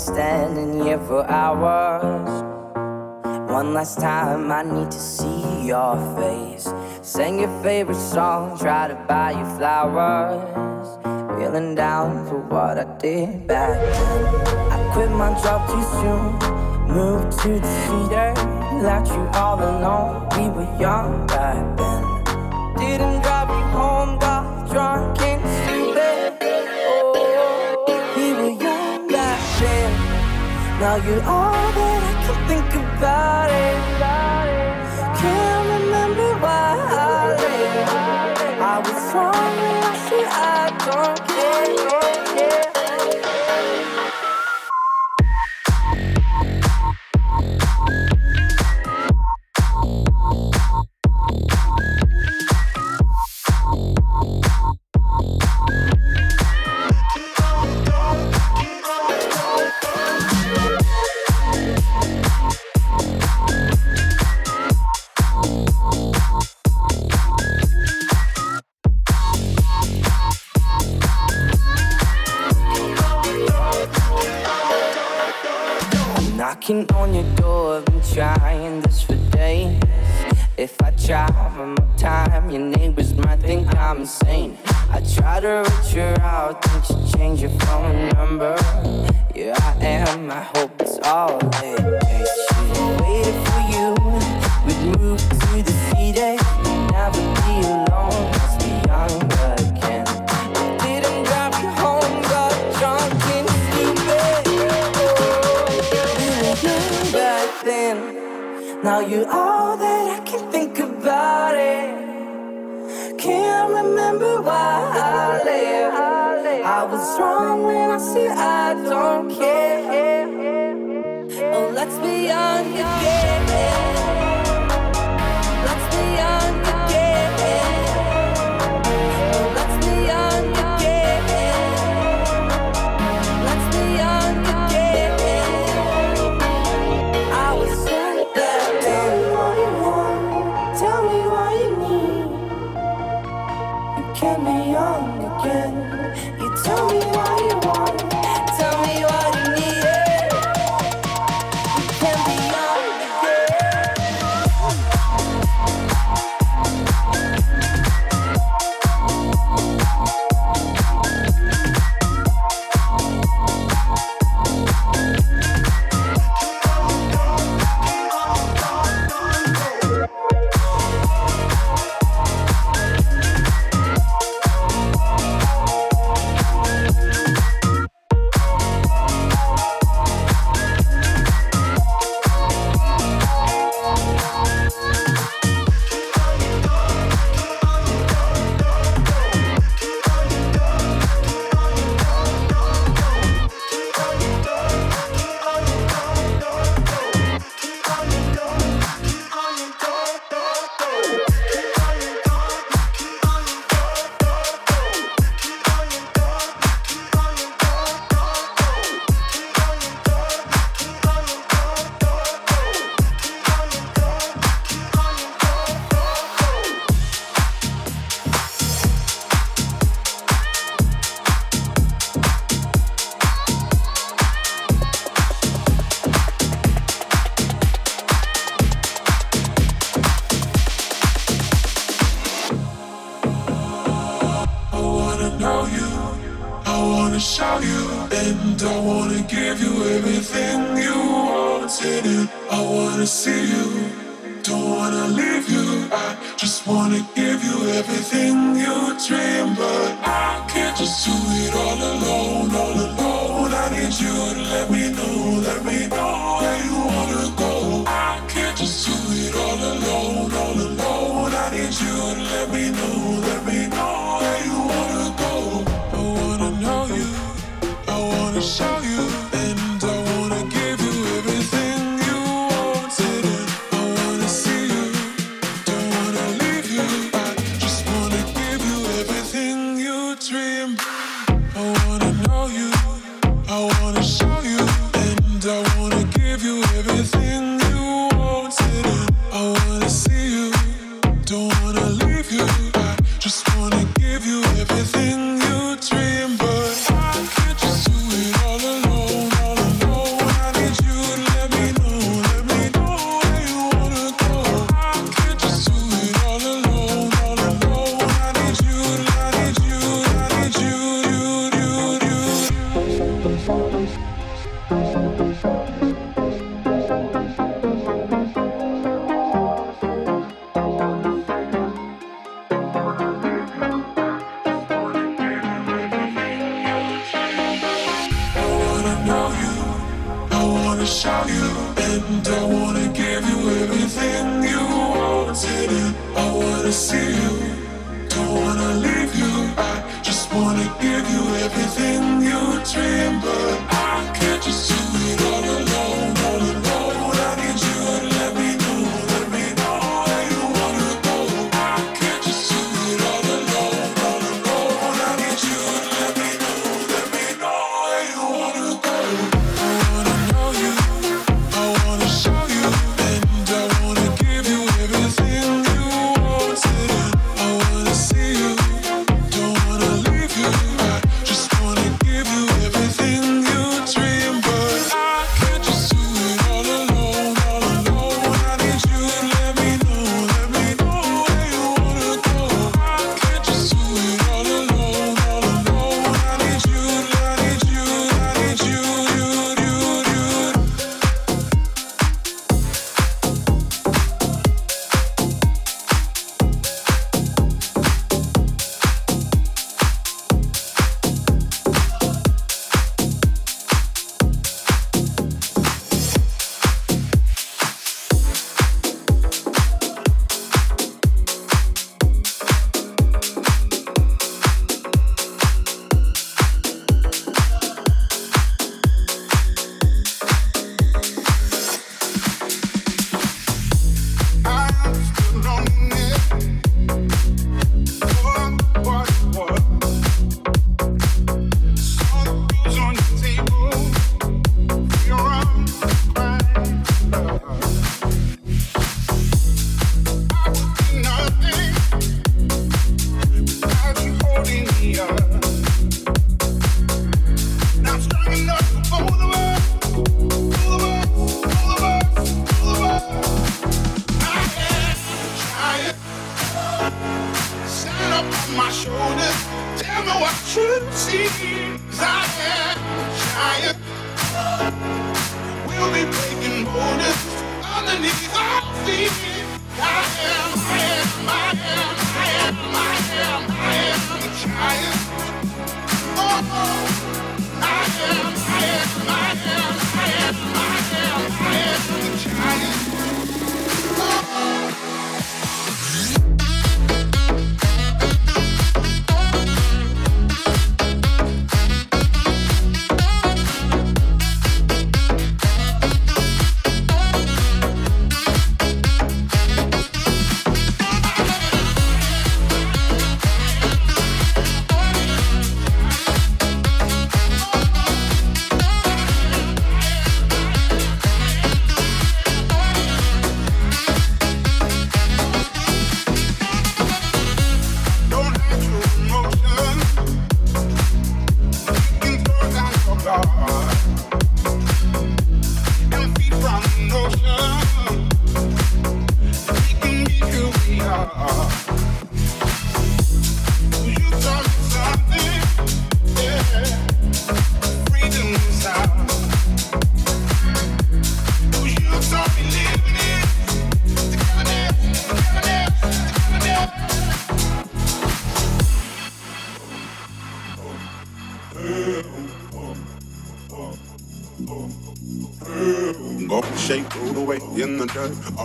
standing here for hours. One last time, I need to see your face. Sing your favorite song, try to buy you flowers. Feeling down for what I did back then. I quit my job too soon, moved to the city, left you all alone. We were young back then. Didn't drive you home, got drunk Now you're all that I can think about it. Can't remember why I left. I was wrong when I said I don't knocking on your door, I've been trying this for days. If I try one more time, your neighbors might think I'm insane. I try to reach you out, think you change your phone number. Yeah, I am, I hope it's all it takes. Waiting for you, we'd move to the city, now you're all that I can think about it. Can't remember why I left. I was wrong when I said I don't care. Oh, let's be young again.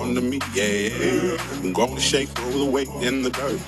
on to me, yeah. I'm gonna shake all the weight in the dirt.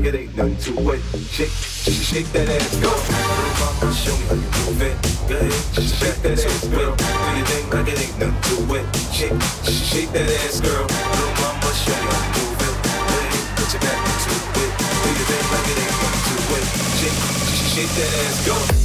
Like it ain't nothing to it. Shake, shake, that ass. Little mama, show me how you move it. Go ahead, shake, shake that ass, girl. Do your thing like it ain't nothing to it. Shake, shake, that ass, girl. Little mama, show me how you move it. Go ahead, put your back into it. Do your thing like it ain't nothing to it. Shake, shake that ass, go.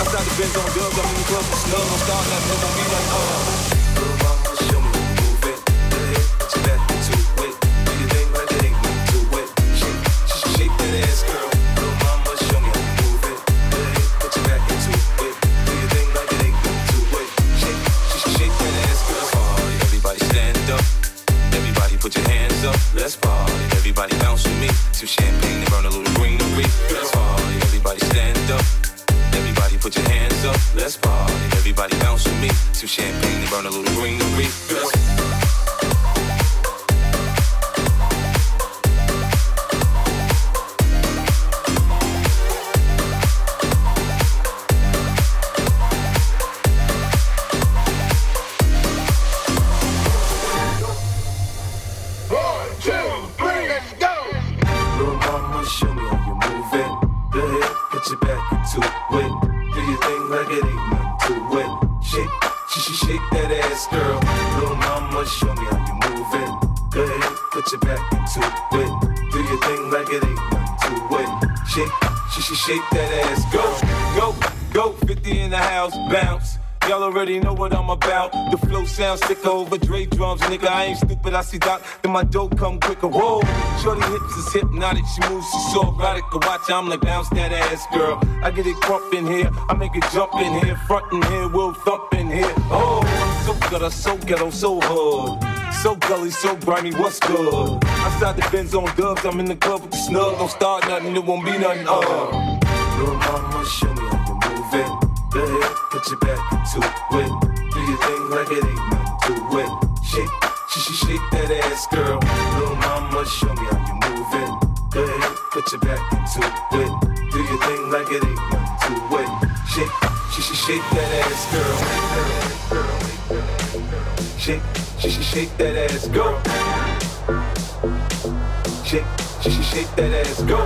Outside the Benz on dubs, I'm in the club with snug. Don't start nothing, don't show me how you move it. Go ahead, put your back into it. Do your thing like it ain't nothing to it. Shake, shake, shake, that ass, girl. Little mama, show me how you move it. Go ahead, put your back into it. Do your thing like it ain't nothing to it. Shake, shake, shake, shake that ass, go. go, go, 50 in the house, bounce. Y'all already know what I'm about. The flow sounds sick over Dre drums, nigga. I ain't stupid, I see Doc. Then my dope come quicker. Whoa, shorty hips is hypnotic. She moves, she's so erotic. Watch, I'm like bounce that ass, girl. I get it crump in here, I make it jump in here, front in here, we'll thump in here. Oh, so good, so ghetto, so hood. So gully, so grimy, what's good? Outside the Benz on dubs, I'm in the club with the snug. Don't start nothing, it won't be nothing. Uh. Little mama, show me how you move it. Go ahead, put your back into it. Do your thing like it ain't nothing to it. Shake, shake, shake, that ass, girl. Little mama, show me how you move it. Go ahead, put your back into it. Do your thing like it ain't nothing to it. Shake, shake, shake, that ass, girl. Shake, shake, shake, that ass, go. Shake, shake, shake, shake that ass, go.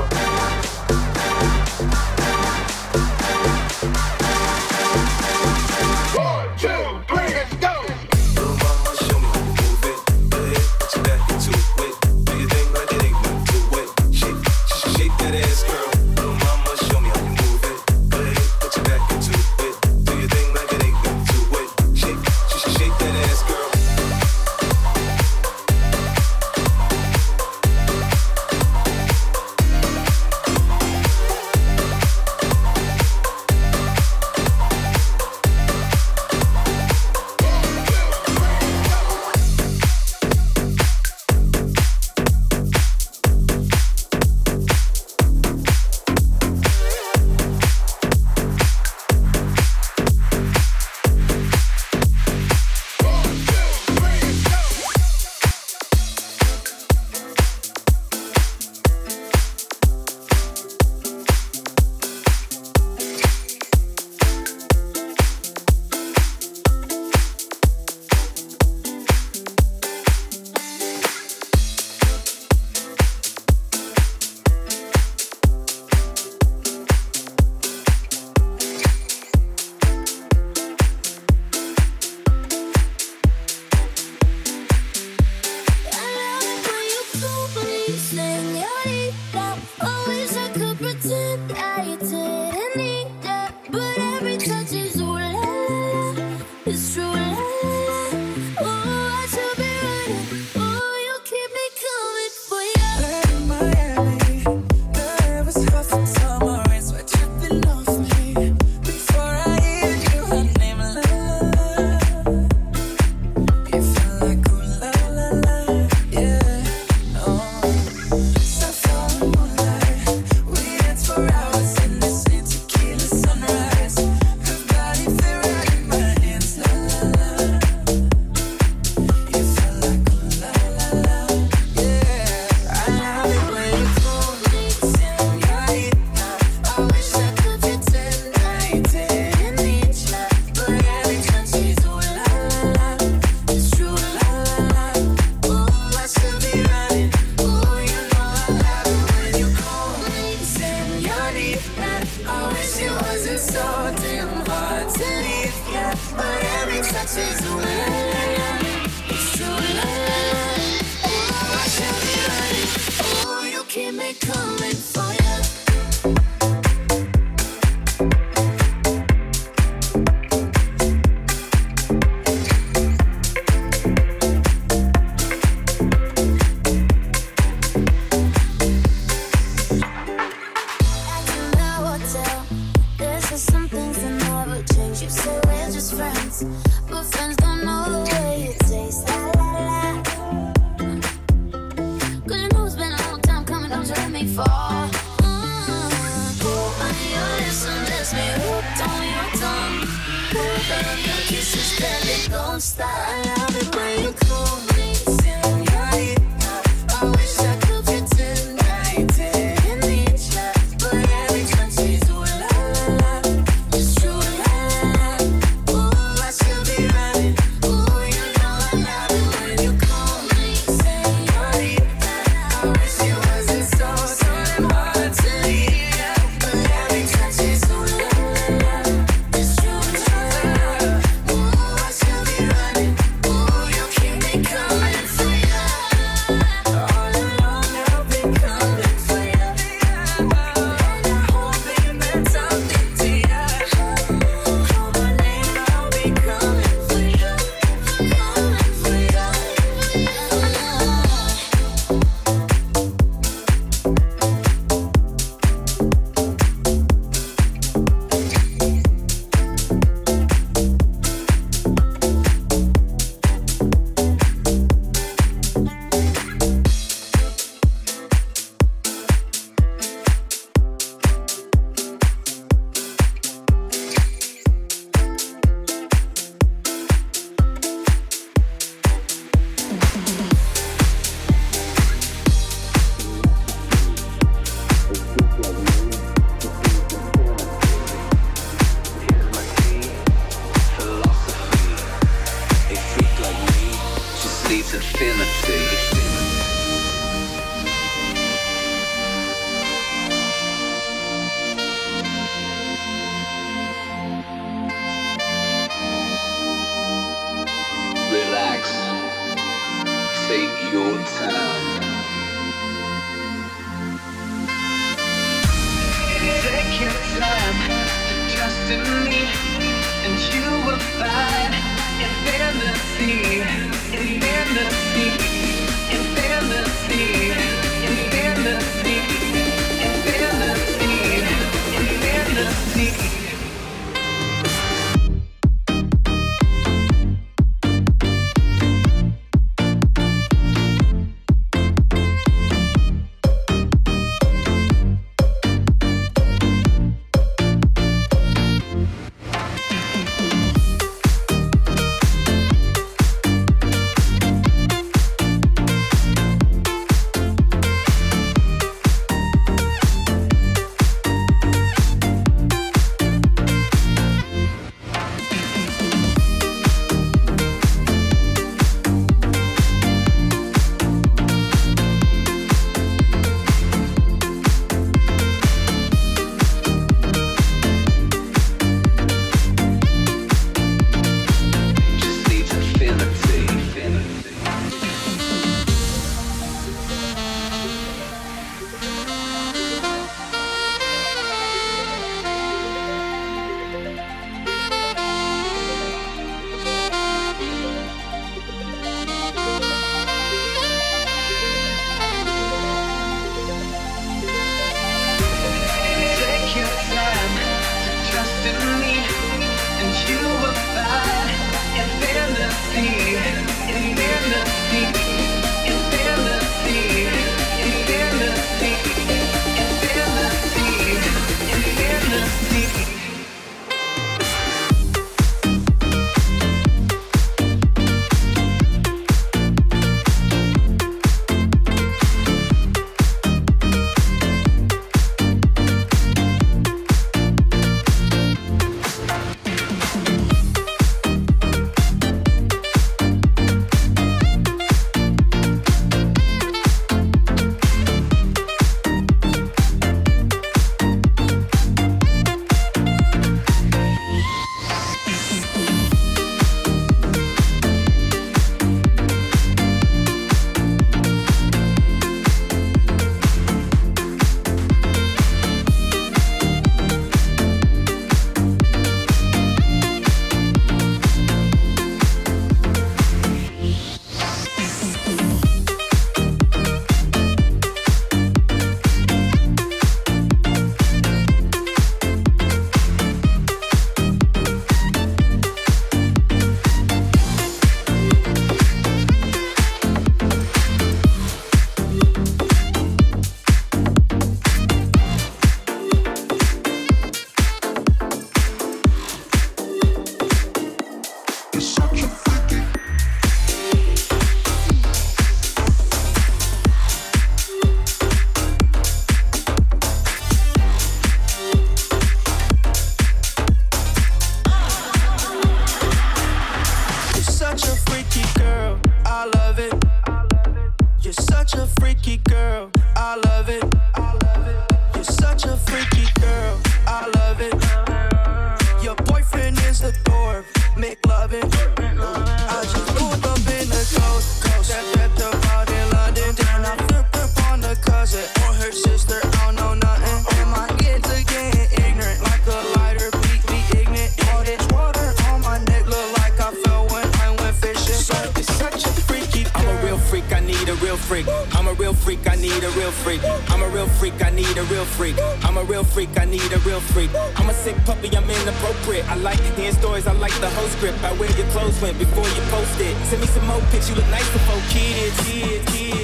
need a real freak. I'm a real freak, I need a real freak. I'm a real freak, I need a real freak. I'm a sick puppy, I'm inappropriate. I like hearing stories, I like the whole script. I wear your clothes went before you post it. Send me some more pics, you look nice before kids, kids, kids.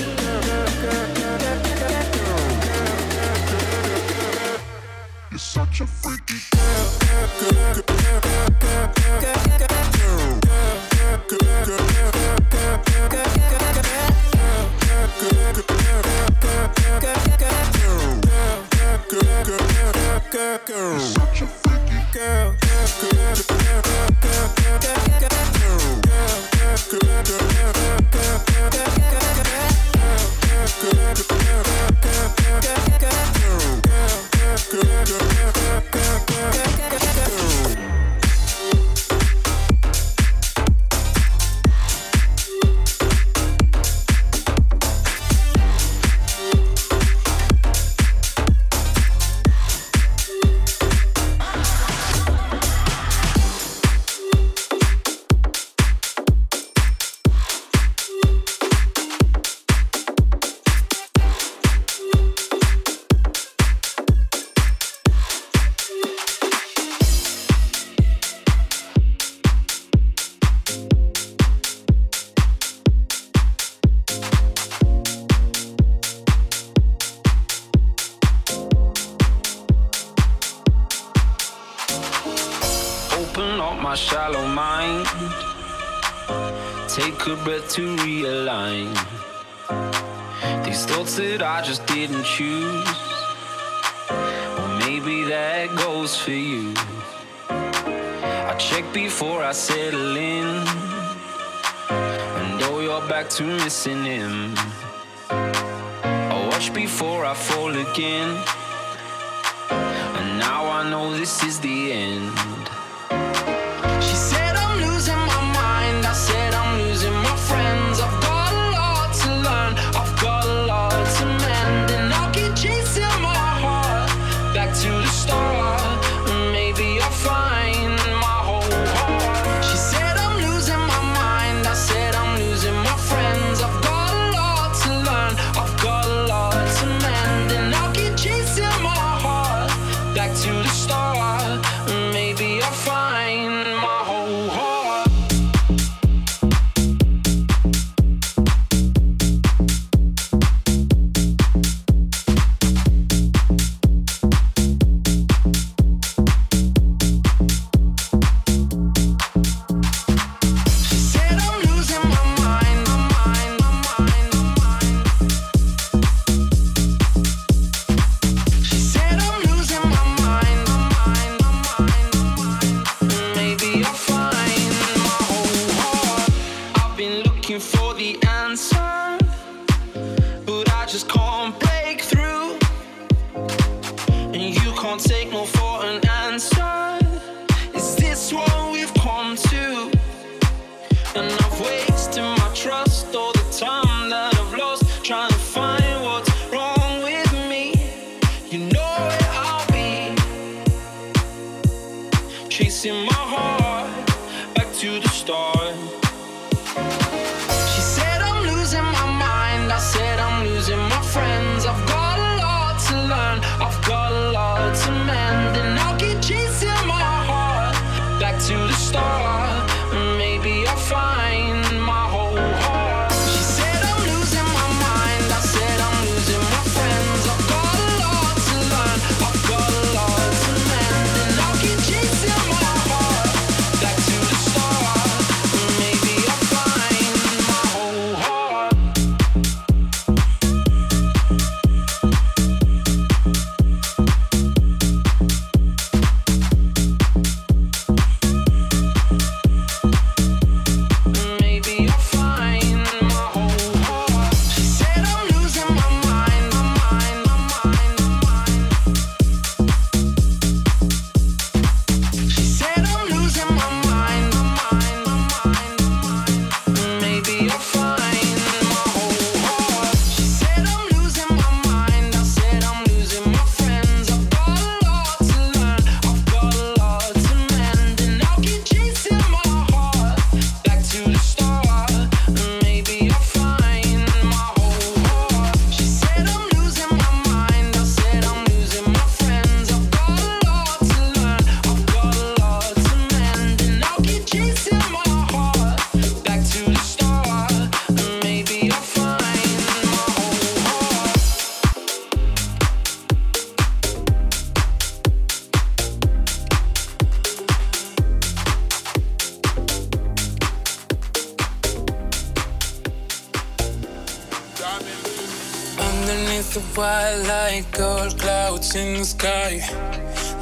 such a freaky girl. Such a my shallow mind. Take a breath to realign. These thoughts that I just didn't choose. Or maybe that goes for you. I check before I settle in. And oh, you're back to missing him. I watch before I fall again. And now I know this is the end. just can't break through, and you can't take no.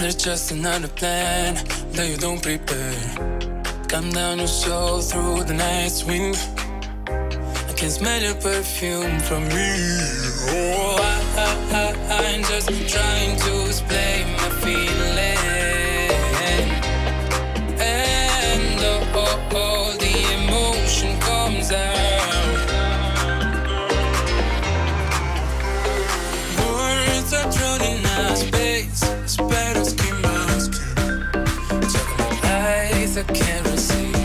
Just another plan that you don't prepare. Come down your soul through the night's wind. I can smell your perfume from me. Oh, I, I, I'm just trying to explain my feeling. I can't